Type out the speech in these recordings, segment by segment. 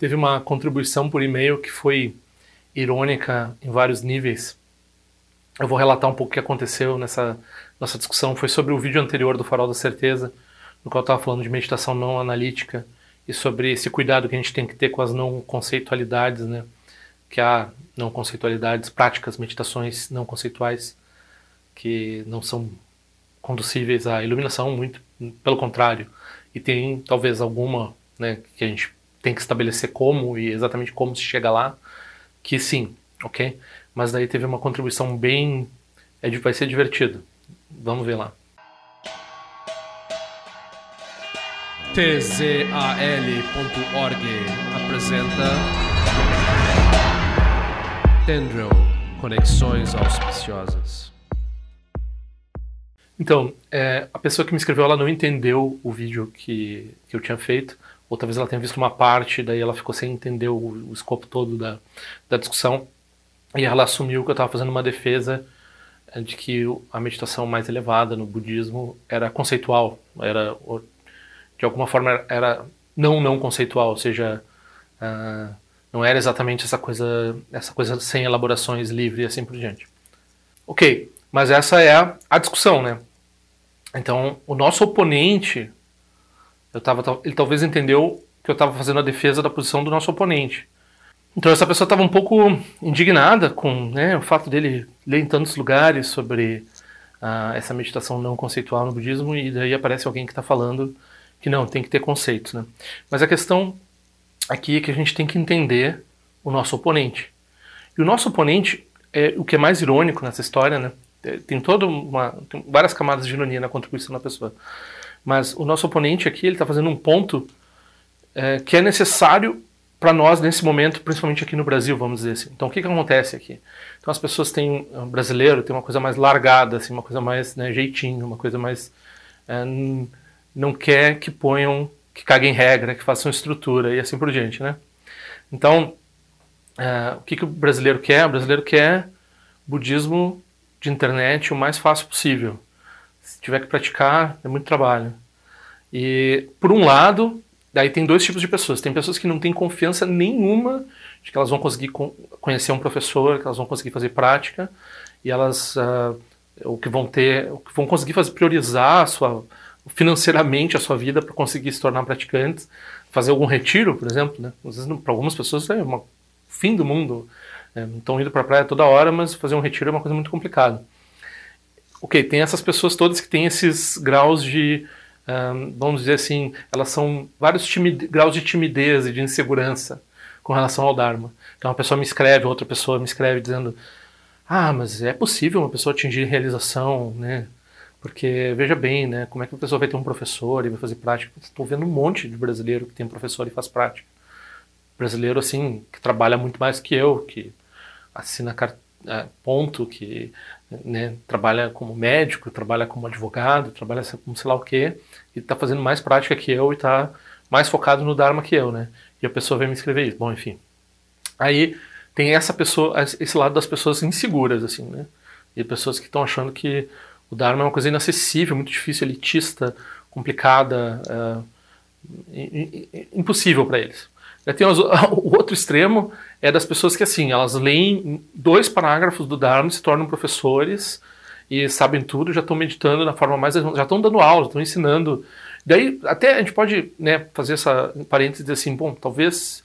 teve uma contribuição por e-mail que foi irônica em vários níveis. Eu vou relatar um pouco o que aconteceu nessa nossa discussão. Foi sobre o vídeo anterior do Farol da Certeza, no qual eu estava falando de meditação não analítica e sobre esse cuidado que a gente tem que ter com as não conceitualidades, né? Que há não conceitualidades, práticas, meditações não conceituais que não são conducíveis à iluminação, muito pelo contrário. E tem talvez alguma, né, que a gente tem que estabelecer como e exatamente como se chega lá, que sim, ok? Mas daí teve uma contribuição bem. É, vai ser divertido. Vamos ver lá. tzal.org apresenta Tendril Conexões Auspiciosas. Então, é, a pessoa que me escreveu, ela não entendeu o vídeo que, que eu tinha feito, ou talvez ela tenha visto uma parte, daí ela ficou sem entender o, o escopo todo da, da discussão, e ela assumiu que eu estava fazendo uma defesa é, de que a meditação mais elevada no budismo era conceitual, era de alguma forma era não não conceitual, ou seja, uh, não era exatamente essa coisa essa coisa sem elaborações livre e assim por diante. Ok, mas essa é a, a discussão, né? Então, o nosso oponente, eu tava, ele talvez entendeu que eu estava fazendo a defesa da posição do nosso oponente. Então, essa pessoa estava um pouco indignada com né, o fato dele ler em tantos lugares sobre uh, essa meditação não conceitual no budismo, e daí aparece alguém que está falando que não, tem que ter conceitos. Né? Mas a questão aqui é que a gente tem que entender o nosso oponente. E o nosso oponente, é o que é mais irônico nessa história, né? É, tem toda uma tem várias camadas de ironia na contribuição da pessoa. Mas o nosso oponente aqui ele está fazendo um ponto é, que é necessário para nós nesse momento, principalmente aqui no Brasil, vamos dizer assim. Então o que, que acontece aqui? Então as pessoas têm um brasileiro tem uma coisa mais largada, assim, uma coisa mais né, jeitinho, uma coisa mais é, não quer que ponham, que caguem regra, que façam estrutura e assim por diante, né? Então é, o que, que o brasileiro quer? O brasileiro quer budismo de internet o mais fácil possível. Se tiver que praticar, é muito trabalho. E, por um lado, daí tem dois tipos de pessoas. Tem pessoas que não têm confiança nenhuma de que elas vão conseguir conhecer um professor, que elas vão conseguir fazer prática, e elas uh, o que vão ter, o que vão conseguir fazer priorizar a sua financeiramente a sua vida para conseguir se tornar praticantes, fazer algum retiro, por exemplo, né? Às vezes para algumas pessoas é um fim do mundo é, estão indo para a praia toda hora, mas fazer um retiro é uma coisa muito complicada. Ok, tem essas pessoas todas que têm esses graus de, um, vamos dizer assim, elas são vários graus de timidez e de insegurança com relação ao Dharma. Então uma pessoa me escreve, outra pessoa me escreve dizendo ah, mas é possível uma pessoa atingir realização, né? Porque, veja bem, né, como é que uma pessoa vai ter um professor e vai fazer prática? Estou vendo um monte de brasileiro que tem professor e faz prática. Brasileiro, assim, que trabalha muito mais que eu, que assina é, ponto, que né, trabalha como médico, trabalha como advogado, trabalha como sei lá o quê, e está fazendo mais prática que eu e está mais focado no Dharma que eu, né? E a pessoa vem me escrever isso. Bom, enfim. Aí tem essa pessoa, esse lado das pessoas inseguras, assim, né? E pessoas que estão achando que o Dharma é uma coisa inacessível, muito difícil, elitista, complicada, é, impossível para eles. Tem os, o outro extremo é das pessoas que, assim, elas leem dois parágrafos do Dharma, se tornam professores e sabem tudo, já estão meditando na forma mais. já estão dando aula, estão ensinando. Daí, até a gente pode né, fazer essa parêntese dizer assim: bom, talvez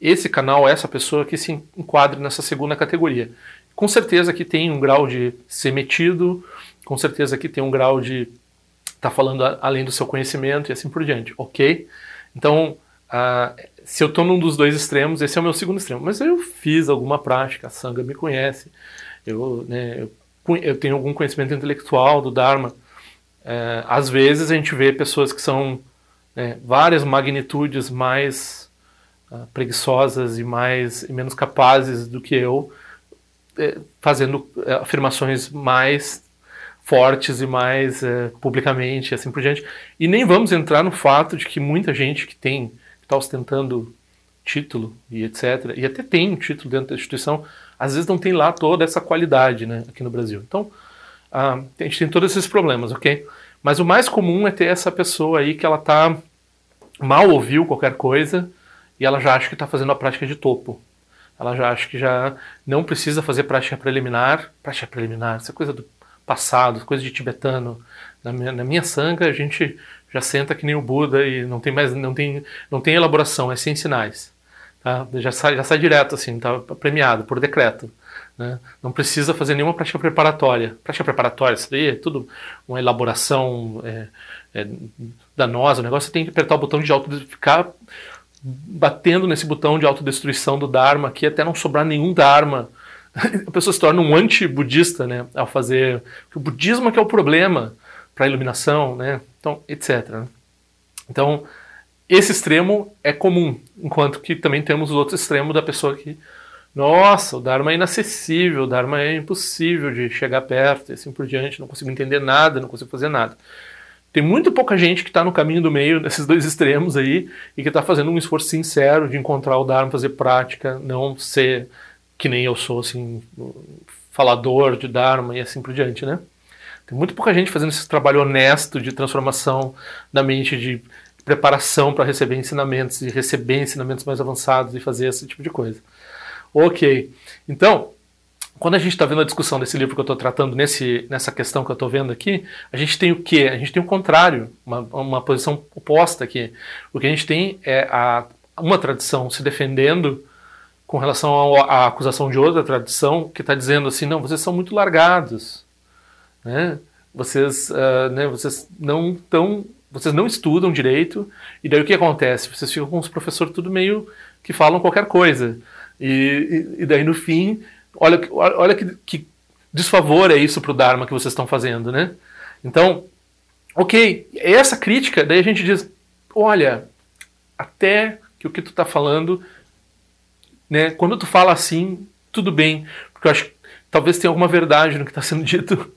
esse canal, essa pessoa que se enquadre nessa segunda categoria. Com certeza que tem um grau de ser metido, com certeza que tem um grau de estar tá falando além do seu conhecimento e assim por diante, ok? Então, uh, se eu estou num dos dois extremos, esse é o meu segundo extremo. Mas eu fiz alguma prática, a Sangha me conhece, eu, né, eu, eu tenho algum conhecimento intelectual do Dharma. É, às vezes a gente vê pessoas que são né, várias magnitudes mais uh, preguiçosas e mais e menos capazes do que eu, é, fazendo é, afirmações mais fortes e mais publicamente, assim por diante. E nem vamos entrar no fato de que muita gente que tem está ostentando título e etc. E até tem um título dentro da instituição, às vezes não tem lá toda essa qualidade né, aqui no Brasil. Então, a gente tem todos esses problemas, ok? Mas o mais comum é ter essa pessoa aí que ela tá mal ouviu qualquer coisa e ela já acha que está fazendo a prática de topo. Ela já acha que já não precisa fazer prática preliminar. Prática preliminar, é coisa do passado, coisa de tibetano. Na minha, na minha sanga, a gente já senta que nem o Buda e não tem mais, não tem, não tem elaboração, é sem sinais. Tá? Já, sai, já sai direto assim, tá premiado por decreto. Né? Não precisa fazer nenhuma prática preparatória. Prática preparatória, isso daí é tudo uma elaboração é, é, danosa. O negócio tem que apertar o botão de auto ficar batendo nesse botão de autodestruição do Dharma aqui até não sobrar nenhum Dharma. A pessoa se torna um anti-budista né, ao fazer. O budismo é que é o problema para iluminação, né? Então, etc. Né? Então, esse extremo é comum, enquanto que também temos o outro extremo da pessoa que nossa, o Dharma é inacessível, o Dharma é impossível de chegar perto e assim por diante, não consigo entender nada, não consigo fazer nada. Tem muito pouca gente que está no caminho do meio desses dois extremos aí e que está fazendo um esforço sincero de encontrar o Dharma, fazer prática, não ser que nem eu sou, assim, falador de Dharma e assim por diante, né? Tem muito pouca gente fazendo esse trabalho honesto de transformação da mente, de preparação para receber ensinamentos e receber ensinamentos mais avançados e fazer esse tipo de coisa. Ok. Então, quando a gente está vendo a discussão desse livro que eu estou tratando nesse, nessa questão que eu estou vendo aqui, a gente tem o quê? A gente tem o contrário, uma, uma posição oposta aqui. O que a gente tem é a, uma tradição se defendendo com relação à acusação de outra tradição que está dizendo assim, não, vocês são muito largados, né? Vocês, uh, né, vocês não estão, vocês não estudam direito e daí o que acontece? Vocês ficam com os professores tudo meio que falam qualquer coisa. E, e, daí no fim, olha, olha que, que desfavor é isso para o Dharma que vocês estão fazendo, né? Então, ok, essa crítica, daí a gente diz, olha, até que o que tu está falando, né? Quando tu fala assim, tudo bem, porque eu acho talvez tenha alguma verdade no que está sendo dito.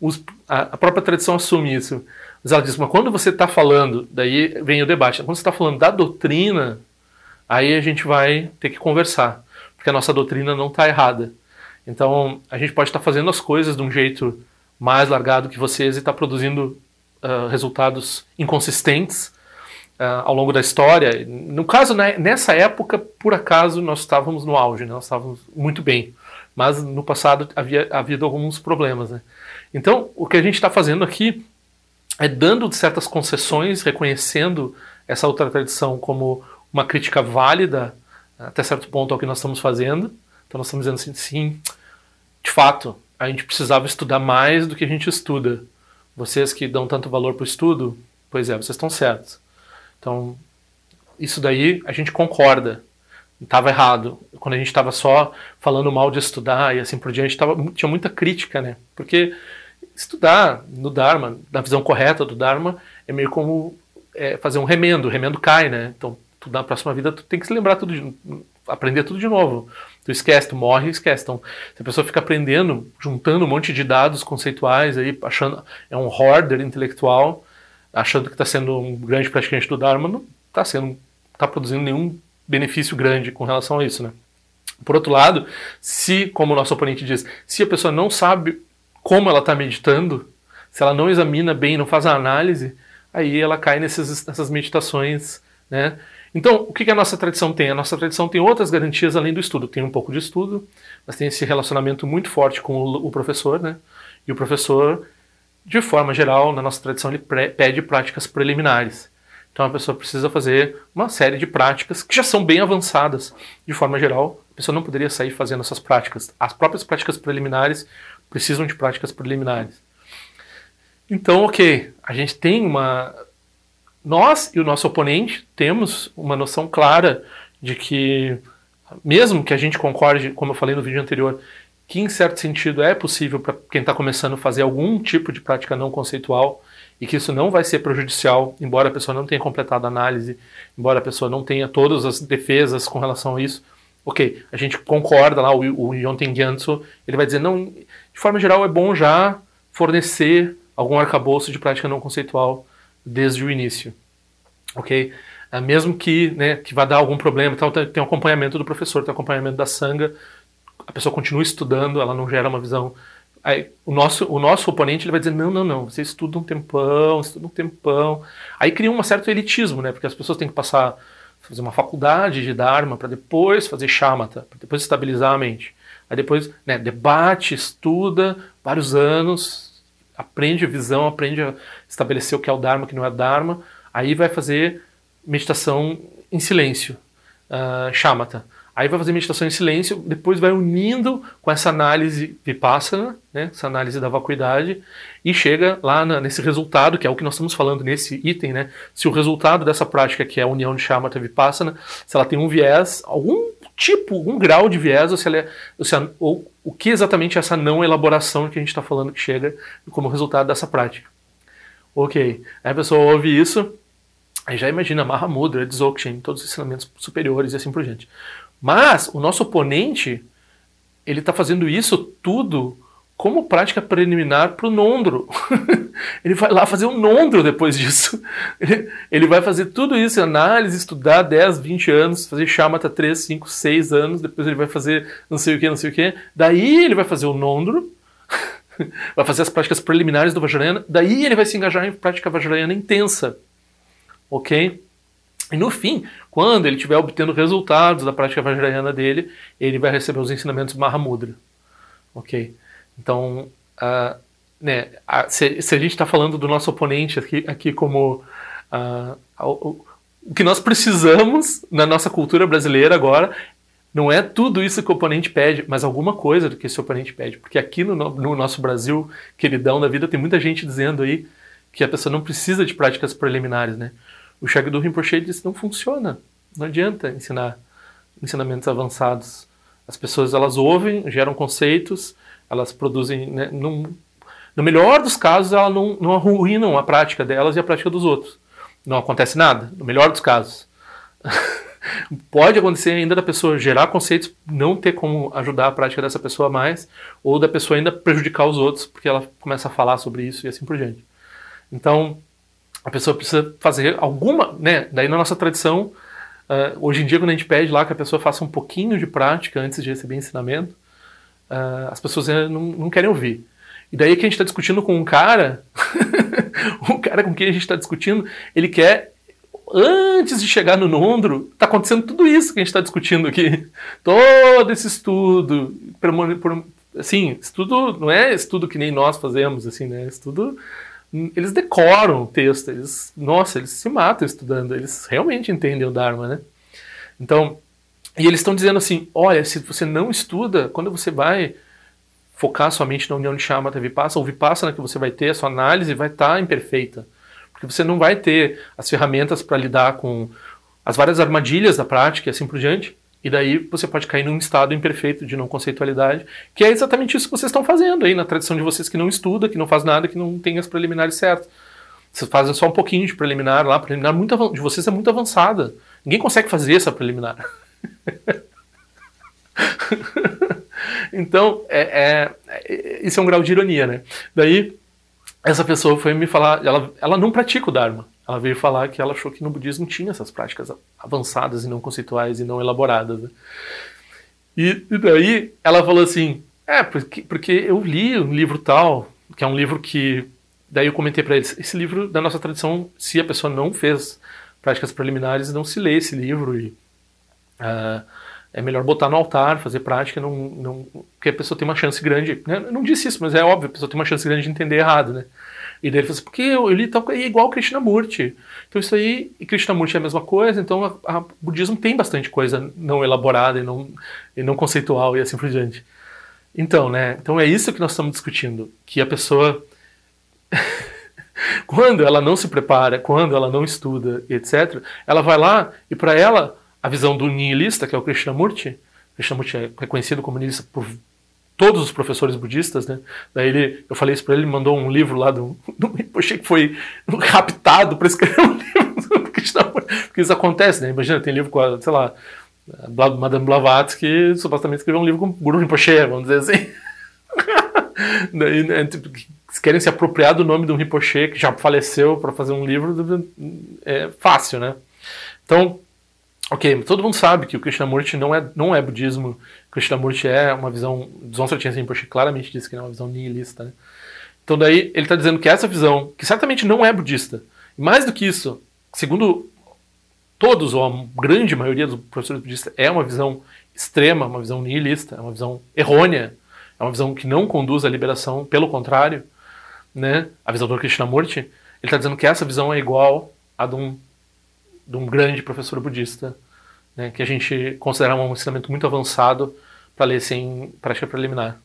Os, a, a, própria tradição assume isso. Mas ela diz, mas quando você está falando, daí vem o debate, quando você está falando da doutrina, aí a gente vai ter que conversar, porque a nossa doutrina não está errada. Então, a gente pode estar tá fazendo as coisas de um jeito mais largado que vocês e estar tá produzindo uh, resultados inconsistentes uh, ao longo da história. No caso, né, nessa época, por acaso, nós estávamos no auge, né, nós estávamos muito bem. Mas no passado havia havido alguns problemas. Né? Então, o que a gente está fazendo aqui é dando certas concessões, reconhecendo essa outra tradição como uma crítica válida até certo ponto ao que nós estamos fazendo. Então nós estamos dizendo assim, sim, de fato, a gente precisava estudar mais do que a gente estuda. Vocês que dão tanto valor para o estudo, pois é, vocês estão certos. Então, isso daí a gente concorda. Estava errado. Quando a gente estava só falando mal de estudar e assim por diante, tava, tinha muita crítica, né? Porque estudar no Dharma, na visão correta do Dharma, é meio como é, fazer um remendo. O remendo cai, né? Então, tu, na próxima vida tu tem que se lembrar tudo, de, aprender tudo de novo. Tu esquece, tu morre e esquece. Então, se a pessoa fica aprendendo, juntando um monte de dados conceituais aí, achando é um hoarder intelectual, achando que está sendo um grande praticante do Dharma, não está sendo, está produzindo nenhum benefício grande com relação a isso, né? Por outro lado, se, como o nosso oponente diz, se a pessoa não sabe como ela está meditando, se ela não examina bem, não faz a análise, aí ela cai nesses, nessas meditações, né? Então, o que a nossa tradição tem? A nossa tradição tem outras garantias além do estudo. Tem um pouco de estudo, mas tem esse relacionamento muito forte com o, professor, né? E o professor, de forma geral, na nossa tradição, ele pede práticas preliminares. Então a pessoa precisa fazer uma série de práticas que já são bem avançadas. De forma geral, a pessoa não poderia sair fazendo essas práticas. As próprias práticas preliminares precisam de práticas preliminares. Então, ok, a gente tem uma nós e o nosso oponente temos uma noção clara de que, mesmo que a gente concorde, como eu falei no vídeo anterior, que em certo sentido é possível para quem está começando fazer algum tipo de prática não conceitual e que isso não vai ser prejudicial, embora a pessoa não tenha completado a análise, embora a pessoa não tenha todas as defesas com relação a isso. Ok, a gente concorda lá, o, o Yonten Gyantso, ele vai dizer, não, de forma geral é bom já fornecer algum arcabouço de prática não conceitual desde o início, ok? É, mesmo que, né, que vá dar algum problema, então tem acompanhamento do professor, tem acompanhamento da sanga, a pessoa continua estudando, ela não gera uma visão. Aí, o nosso, o nosso oponente ele vai dizer não, não, não, você estuda um tempão, estuda um tempão. Aí cria um certo elitismo, né? Porque as pessoas têm que passar fazer uma faculdade de Dharma para depois fazer shamatha, para depois estabilizar a mente. Aí depois né, debate, estuda vários anos, aprende a visão, aprende a estabelecer o que é o Dharma, o que não é Dharma. Aí vai fazer meditação em silêncio, uh. Aí vai fazer meditação em silêncio, depois vai unindo com essa análise vipassana, né, essa análise da vacuidade, e chega lá na, nesse resultado, que é o que nós estamos falando nesse item, né? Se o resultado dessa prática, que é a união de shamatha vipassana, se ela tem um viés, algum tipo, algum grau de viés, ou se ela é, ou, se a, ou o que exatamente é essa não elaboração que a gente está falando que chega como resultado dessa prática. Ok, aí a pessoa ouve isso, aí já imagina Mahamudra, Dzogchen, todos os ensinamentos superiores e assim por diante. Mas o nosso oponente, ele está fazendo isso tudo como prática preliminar para o Nondro. ele vai lá fazer um Nondro depois disso. Ele, vai fazer tudo isso, análise, estudar 10, 20 anos, fazer Shamatha 3, 5, 6 anos, depois ele vai fazer não sei o que, não sei o que. Daí ele vai fazer o Nondro, vai fazer as práticas preliminares do Vajrayana, daí ele vai se engajar em prática Vajrayana intensa. Ok? E no fim, quando ele estiver obtendo resultados da prática vajrayana dele, ele vai receber os ensinamentos Mahamudra. Ok? Então, uh, né, se, se, a gente está falando do nosso oponente aqui, aqui como uh, o, o que nós precisamos na nossa cultura brasileira agora não é tudo isso que o oponente pede, mas alguma coisa do que esse oponente pede. Porque aqui no, no nosso Brasil, queridão da vida, tem muita gente dizendo aí que a pessoa não precisa de práticas preliminares, né? O Shagdu Rinpoche disse, não funciona, não adianta ensinar ensinamentos avançados. As pessoas elas ouvem, geram conceitos, elas produzem, né, num, no melhor dos casos, elas não, não arruinam a prática delas e a prática dos outros. Não acontece nada, no melhor dos casos. Pode acontecer ainda da pessoa gerar conceitos, não ter como ajudar a prática dessa pessoa mais, ou da pessoa ainda prejudicar os outros, porque ela começa a falar sobre isso e assim por diante. Então, a pessoa precisa fazer alguma, né? Daí na nossa tradição, uh, hoje em dia quando a gente pede lá que a pessoa faça um pouquinho de prática antes de receber ensinamento, uh, as pessoas não, não querem ouvir. E daí que a gente está discutindo com um cara, um cara com quem a gente está discutindo, ele quer antes de chegar no Nondro, está acontecendo tudo isso que a gente está discutindo aqui. Todo esse estudo, assim, estudo não é estudo que nem nós fazemos, assim, né? Estudo eles decoram o texto, eles, nossa, eles se matam estudando, eles realmente entendem o Dharma, né? Então, e eles estão dizendo assim, olha, se você não estuda, quando você vai focar sua mente na união de Shamatha Vipassana, ou Vipassana que você vai ter, a sua análise vai estar tá imperfeita, porque você não vai ter as ferramentas para lidar com as várias armadilhas da prática e assim por diante, e daí você pode cair num estado imperfeito de não conceitualidade, que é exatamente isso que vocês estão fazendo aí na tradição de vocês que não estuda, que não faz nada, que não tem as preliminares certas. Vocês fazem só um pouquinho de preliminar lá, preliminar muito, de vocês é muito avançada. Ninguém consegue fazer essa preliminar. então, é, é, é, isso é um grau de ironia, né? Daí, essa pessoa foi me falar, ela, ela não pratica o Dharma. Ela veio falar que ela achou que no budismo tinha essas práticas avançadas e não conceituais e não elaboradas. Né? E, e, daí ela falou assim: é, porque, porque eu li um livro tal, que é um livro que. Daí eu comentei para eles: esse livro da nossa tradição, se a pessoa não fez práticas preliminares, não se lê esse livro e. Uh, é melhor botar no altar, fazer prática, não, não, porque a pessoa tem uma chance grande. Né? Eu não disse isso, mas é óbvio, a pessoa tem uma chance grande de entender errado, né? E daí ele falou assim, porque eu, li tal é igual Krishnamurti. Então isso aí, e Krishnamurti é a mesma coisa, então o budismo tem bastante coisa não elaborada e não, e não conceitual e assim por diante. Então, né? Então é isso que nós estamos discutindo, que a pessoa quando ela não se prepara, quando ela não estuda, etc, ela vai lá e para ela a visão do nihilista, que é o Krishnamurti, Krishnamurti é reconhecido como nihilista por todos os professores budistas, né? Daí ele, eu falei isso para ele, ele mandou um livro lá do, do achei que foi raptado para escrever um livro porque isso acontece, né? Imagina, tem livro com a, sei lá, a Madame Blavatsky que supostamente escreveu um livro com Guru Rinpoche, vamos dizer assim. Daí, né, tipo, querem se apropriar do nome do Rinpoche que já faleceu para fazer um livro, é fácil, né? Então, Ok, todo mundo sabe que o Krishnamurti não é, não é budismo. O Krishnamurti é uma visão. Dzongsa Rinpoche assim, claramente disse que é uma visão nihilista. Né? Então, daí ele está dizendo que essa visão, que certamente não é budista, e mais do que isso, segundo todos, ou a grande maioria dos professores budistas, é uma visão extrema, uma visão nihilista, é uma visão errônea, é uma visão que não conduz à liberação, pelo contrário, né? a visão do Krishnamurti, ele está dizendo que essa visão é igual a de um, de um grande professor budista, né? que a gente considera um ensinamento muito avançado para ler sem prática preliminar.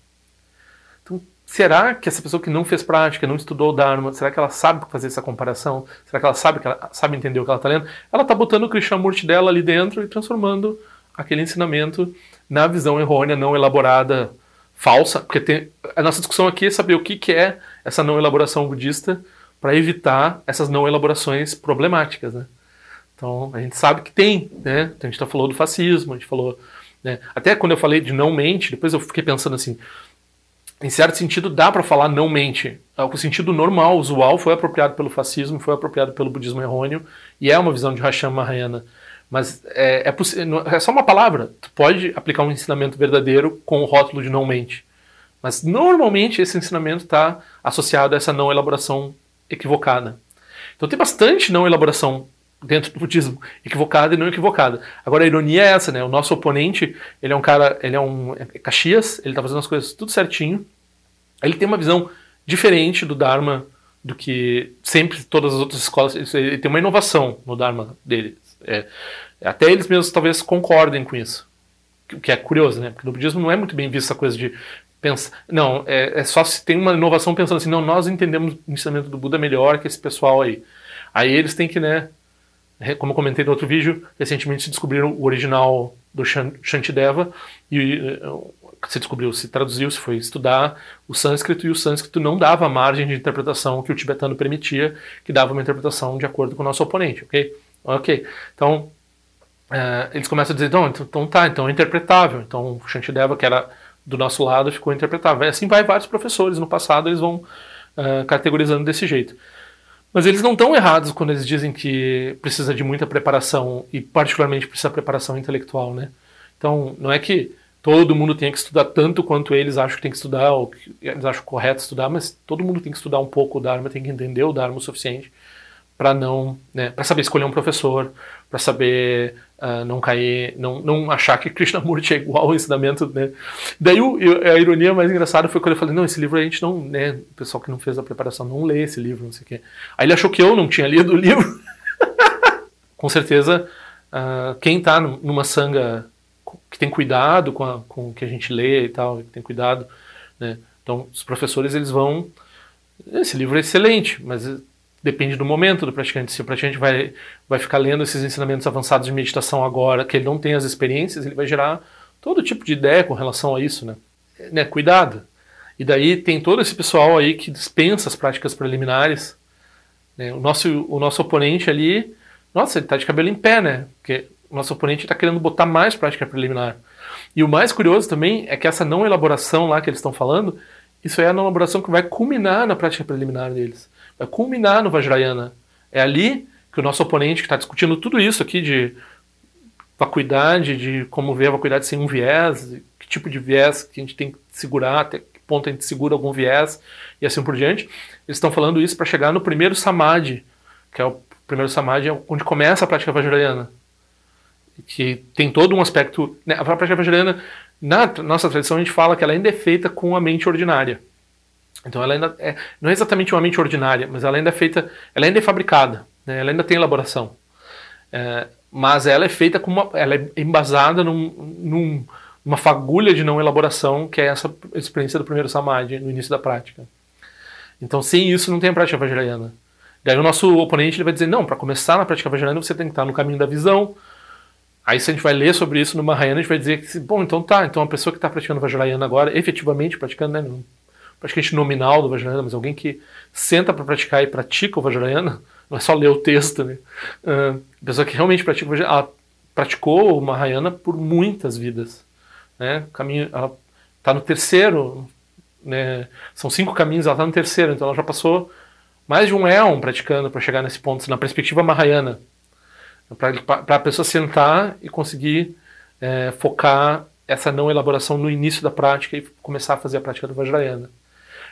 Então, será que essa pessoa que não fez prática, não estudou o Dharma, será que ela sabe fazer essa comparação? Será que ela sabe, que ela sabe entender o que ela está lendo? Ela está botando o Krishnamurti dela ali dentro e transformando aquele ensinamento na visão errônea, não elaborada, falsa, porque tem, a nossa discussão aqui é saber o que, que é essa não elaboração budista para evitar essas não elaborações problemáticas, né? Então, a gente sabe que tem, né? Então, a gente já falou do fascismo, a gente falou... Né? Até quando eu falei de não mente, depois eu fiquei pensando assim, em certo sentido dá para falar não mente. É o sentido normal, usual, foi apropriado pelo fascismo, foi apropriado pelo budismo errôneo, e é uma visão de Hashem Mahayana. Mas é, é, é, só uma palavra. Tu pode aplicar um ensinamento verdadeiro com o rótulo de não mente. Mas normalmente esse ensinamento está associado a essa não elaboração equivocada. Então tem bastante não elaboração dentro do budismo, equivocada e não equivocada. Agora a ironia é essa, né? O nosso oponente, ele é um cara, ele é um é Caxias, ele está fazendo as coisas tudo certinho. Ele tem uma visão diferente do Dharma do que sempre todas as outras escolas. Ele tem uma inovação no Dharma dele. É, até eles mesmos talvez concordem com isso. O que é curioso, né? Porque no budismo não é muito bem visto essa coisa de pensar. Não, é, é, só se tem uma inovação pensando assim, não, nós entendemos o ensinamento do Buda melhor que esse pessoal aí. Aí eles têm que, né? Como comentei no outro vídeo, recentemente se descobriram o original do Shantideva e eh, se descobriu, se traduziu, se foi estudar o sânscrito, e o sânscrito não dava a margem de interpretação que o tibetano permitia, que dava uma interpretação de acordo com o nosso oponente, ok? Ok, então uh, eles começam a dizer, então, então tá, então é interpretável. Então o Shantideva, que era do nosso lado, ficou interpretável. E assim vai vários professores. No passado eles vão uh, categorizando desse jeito. Mas eles não estão errados quando eles dizem que precisa de muita preparação e particularmente precisa de preparação intelectual, né? Então, não é que todo mundo tenha que estudar tanto quanto eles acham que tem que estudar ou que eles acham correto estudar, mas todo mundo tem que estudar um pouco o Dharma, tem que entender o Dharma o suficiente para não, né, para saber escolher um professor, para saber uh, não cair, não, não achar que Krishnamurti é igual ao ensinamento, né? Daí o, a ironia mais engraçada foi quando eu falei, não, esse livro a gente não, né, o pessoal que não fez a preparação não lê esse livro, não sei o quê. Aí ele achou que eu não tinha lido o livro. com certeza, uh, quem está numa sanga que tem cuidado com, a, com o que a gente lê e tal, que tem cuidado, né? Então, os professores eles vão esse livro é excelente, mas depende do momento do praticante. Se o praticante vai, vai ficar lendo esses ensinamentos avançados de meditação agora, que ele não tem as experiências, ele vai gerar todo tipo de ideia com relação a isso, né? né? Cuidado. E daí tem todo esse pessoal aí que dispensa as práticas preliminares. Né? O, nosso, o nosso oponente ali, nossa, ele está de cabelo em pé, né? Porque o nosso oponente está querendo botar mais prática preliminar. E o mais curioso também é que essa não elaboração lá que eles estão falando, isso é a não elaboração que vai culminar na prática preliminar deles culminar no Vajrayana. É ali que o nosso oponente, que está discutindo tudo isso aqui de vacuidade, de como ver a vacuidade sem um viés, que tipo de viés que a gente tem que segurar, até que ponto a gente segura algum viés e assim por diante. Eles estão falando isso para chegar no primeiro samadhi, que é o primeiro samadhi é onde começa a prática vajrayana. Que tem todo um aspecto. Né, a prática vajrayana, na nossa tradição, a gente fala que ela ainda é feita com a mente ordinária. Então ela ainda é, não é exatamente uma mente ordinária, mas ela ainda é feita, ela ainda é fabricada, né? ela ainda tem elaboração. É, mas ela é feita com uma, ela é embasada num, num, numa fagulha de não elaboração, que é essa experiência do primeiro samadhi no início da prática. Então sem isso não tem a prática vajrayana. Daí o nosso oponente ele vai dizer, não, para começar na prática vajrayana você tem que estar no caminho da visão. Aí se a gente vai ler sobre isso no Mahayana, a gente vai dizer que, bom, então tá, então a pessoa que está praticando Vajrayana agora, efetivamente praticando, né, praticamente nominal do Vajrayana, mas alguém que senta para praticar e pratica o Vajrayana, não é só ler o texto, né? Uh, pessoa que realmente pratica o Vajrayana, praticou o Mahayana por muitas vidas, né? caminho, ela está no terceiro, né? São cinco caminhos, ela está no terceiro, então ela já passou mais de um éon praticando para chegar nesse ponto, na perspectiva Mahayana, para a pessoa sentar e conseguir é, focar essa não elaboração no início da prática e começar a fazer a prática do Vajrayana.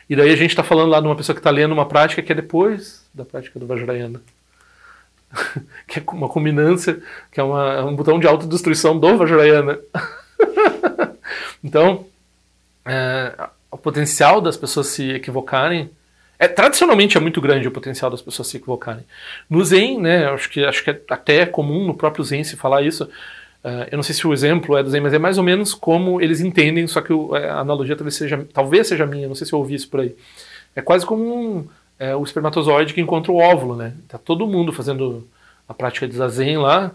E daí a gente está falando lá de uma pessoa que está lendo uma prática que é depois da prática do Vajrayana. que é uma culminância, que é, uma, é um botão de autodestruição do Vajrayana. então, é, o potencial das pessoas se equivocarem é, tradicionalmente é muito grande o potencial das pessoas se equivocarem. No Zen, né, acho que, acho que é até comum no próprio Zen se falar isso. Uh, eu não sei se o exemplo é do Zen, mas é mais ou menos como eles entendem, só que o, a analogia talvez seja, talvez seja minha, não sei se eu ouvi isso por aí. É quase como um, é, o espermatozoide que encontra o óvulo, né? Tá todo mundo fazendo a prática de Zazen lá.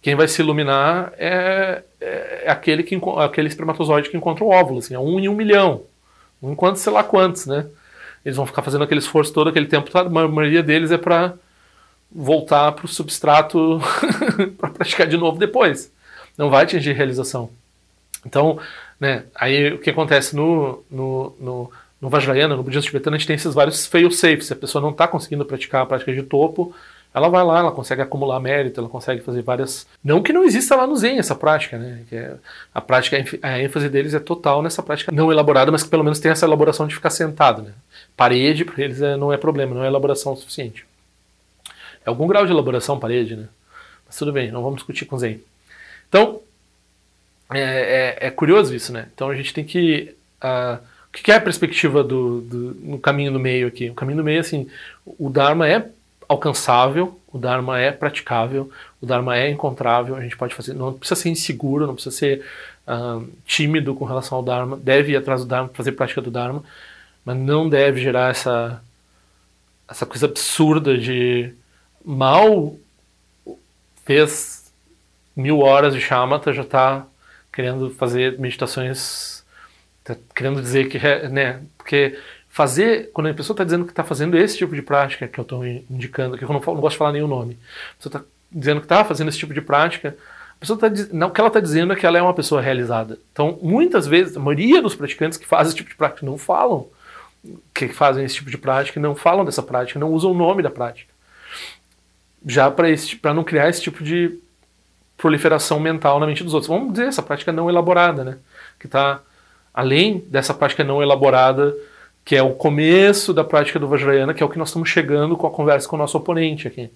Quem vai se iluminar é, é aquele, que, aquele espermatozoide que encontra o óvulo, assim, é um em um milhão. Um enquanto sei lá quantos, né? Eles vão ficar fazendo aquele esforço todo aquele tempo, a maioria deles é para voltar para o substrato para praticar de novo depois. Não vai atingir realização. Então, né, aí o que acontece no, no, no, no Vajrayana, no budismo tibetano, a gente tem esses vários fail-safes. Se a pessoa não está conseguindo praticar a prática de topo, ela vai lá, ela consegue acumular mérito, ela consegue fazer várias. Não que não exista lá no Zen essa prática, né? Que é... a prática, a ênfase deles é total nessa prática não elaborada, mas que pelo menos tem essa elaboração de ficar sentado, né? Parede para eles é, não é problema, não é elaboração suficiente. É algum grau de elaboração parede, né? Mas tudo bem, não vamos discutir com Zen. Então, é, é, é curioso isso, né? Então a gente tem que. Uh, o que é a perspectiva do, do, no caminho do meio aqui? O caminho do meio, assim, o Dharma é alcançável, o Dharma é praticável, o Dharma é encontrável, a gente pode fazer, não precisa ser inseguro, não precisa ser uh, tímido com relação ao Dharma, deve ir atrás do Dharma, fazer prática do Dharma, mas não deve gerar essa, essa coisa absurda de mal fez mil horas de shamatha, já está querendo fazer meditações, tá querendo dizer que, né, porque fazer, quando a pessoa está dizendo que está fazendo esse tipo de prática que eu estou indicando, que eu não, não, gosto de falar nenhum nome, a pessoa está dizendo que está fazendo esse tipo de prática, a pessoa tá, não, o que ela está dizendo é que ela é uma pessoa realizada. Então, muitas vezes, a maioria dos praticantes que fazem esse tipo de prática não falam que fazem esse tipo de prática não falam dessa prática, não usam o nome da prática. Já para não criar esse tipo de proliferação mental na mente dos outros. Vamos dizer, essa prática não elaborada, né? Que está além dessa prática não elaborada que é o começo da prática do Vajrayana, que é o que nós estamos chegando com a conversa com o nosso oponente aqui.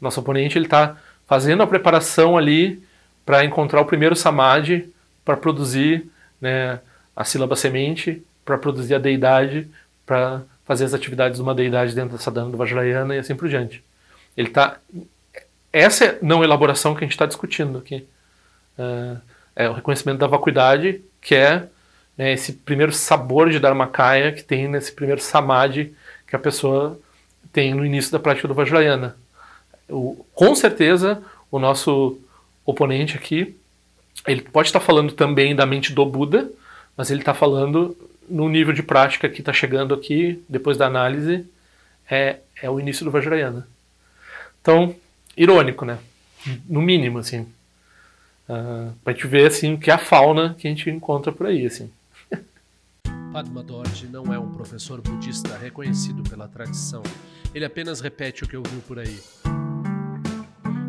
Nosso oponente ele está fazendo a preparação ali para encontrar o primeiro samadhi, para produzir né, a sílaba semente, para produzir a deidade, para fazer as atividades de uma deidade dentro da sadhana do Vajrayana e assim por diante. Ele tá essa é não elaboração que a gente está discutindo aqui. Uh, é o reconhecimento da vacuidade, que é né, esse primeiro sabor de Dharmakaya que tem nesse primeiro samadhi que a pessoa tem no início da prática do Vajrayana. O, com certeza, o nosso oponente aqui, ele pode estar falando também da mente do Buda, mas ele está falando no nível de prática que está chegando aqui, depois da análise, é, é o início do Vajrayana. Então, irônico, né? No mínimo, assim. Uh, para gente ver, assim, que é a fauna que a gente encontra por aí, assim. Padma Dorje não é um professor budista reconhecido pela tradição. Ele apenas repete o que ouviu por aí.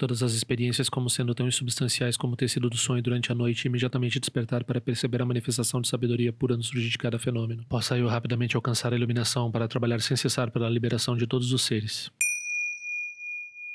todas as experiências como sendo tão insubstanciais como o tecido do sonho durante a noite e imediatamente despertar para perceber a manifestação de sabedoria pura no surgir de cada fenômeno. Possa eu rapidamente alcançar a iluminação para trabalhar sem cessar pela liberação de todos os seres.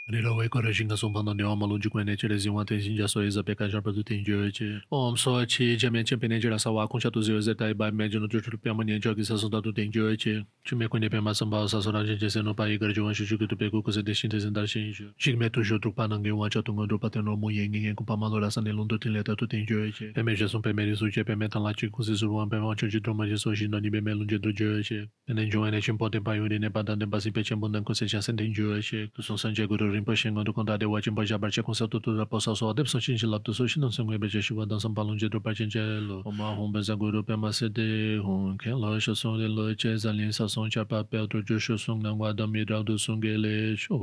Nira wai kora shinga songpa na niwa ma lonji kwenye chere zingwa ten shinja so eza peka jarpa tu ten jiwe che. Om so chi jamia chenpe ne jira sawa kungsha tu ziwe zetai e bai me jino jo chulu piyama nian jogi sa sonda tu ten jiwe che. Chume kwenye pema samba sa sora jen jese no pa igar jiwa shu shuki tu peku kuse deshin te zindar shin isho. Shigme tu shu trukpa nange wan cha tunga drupa ten romo yen ngen kumpa ma lora san nelon tu ten leta tu ten jiwe che. Peme jesun peme risu che peme tan la chi kuse suruwan peme wancho chi troma jeso shin no ni peme lonji tu jiwe che. Pene jiwa ne e chenpo ten pa yuri ne pa dan ten pa si pe chenpo dan kuse chasen ten jiwe che. Kusun san che guru rinpa shi ngandu kunda de wachin pa jabar che kunsa tu tu ra pa sa so adep san shin shi lab tu so shi nang san gwe beche shiwa dan san palung je dro pa chen che lo oma hong ben zang guru pe ma se de hong ke lo shi song de lo che zan lin sa song cha pa pe tu jo shi song nang wa dam mi ra du song ge le sho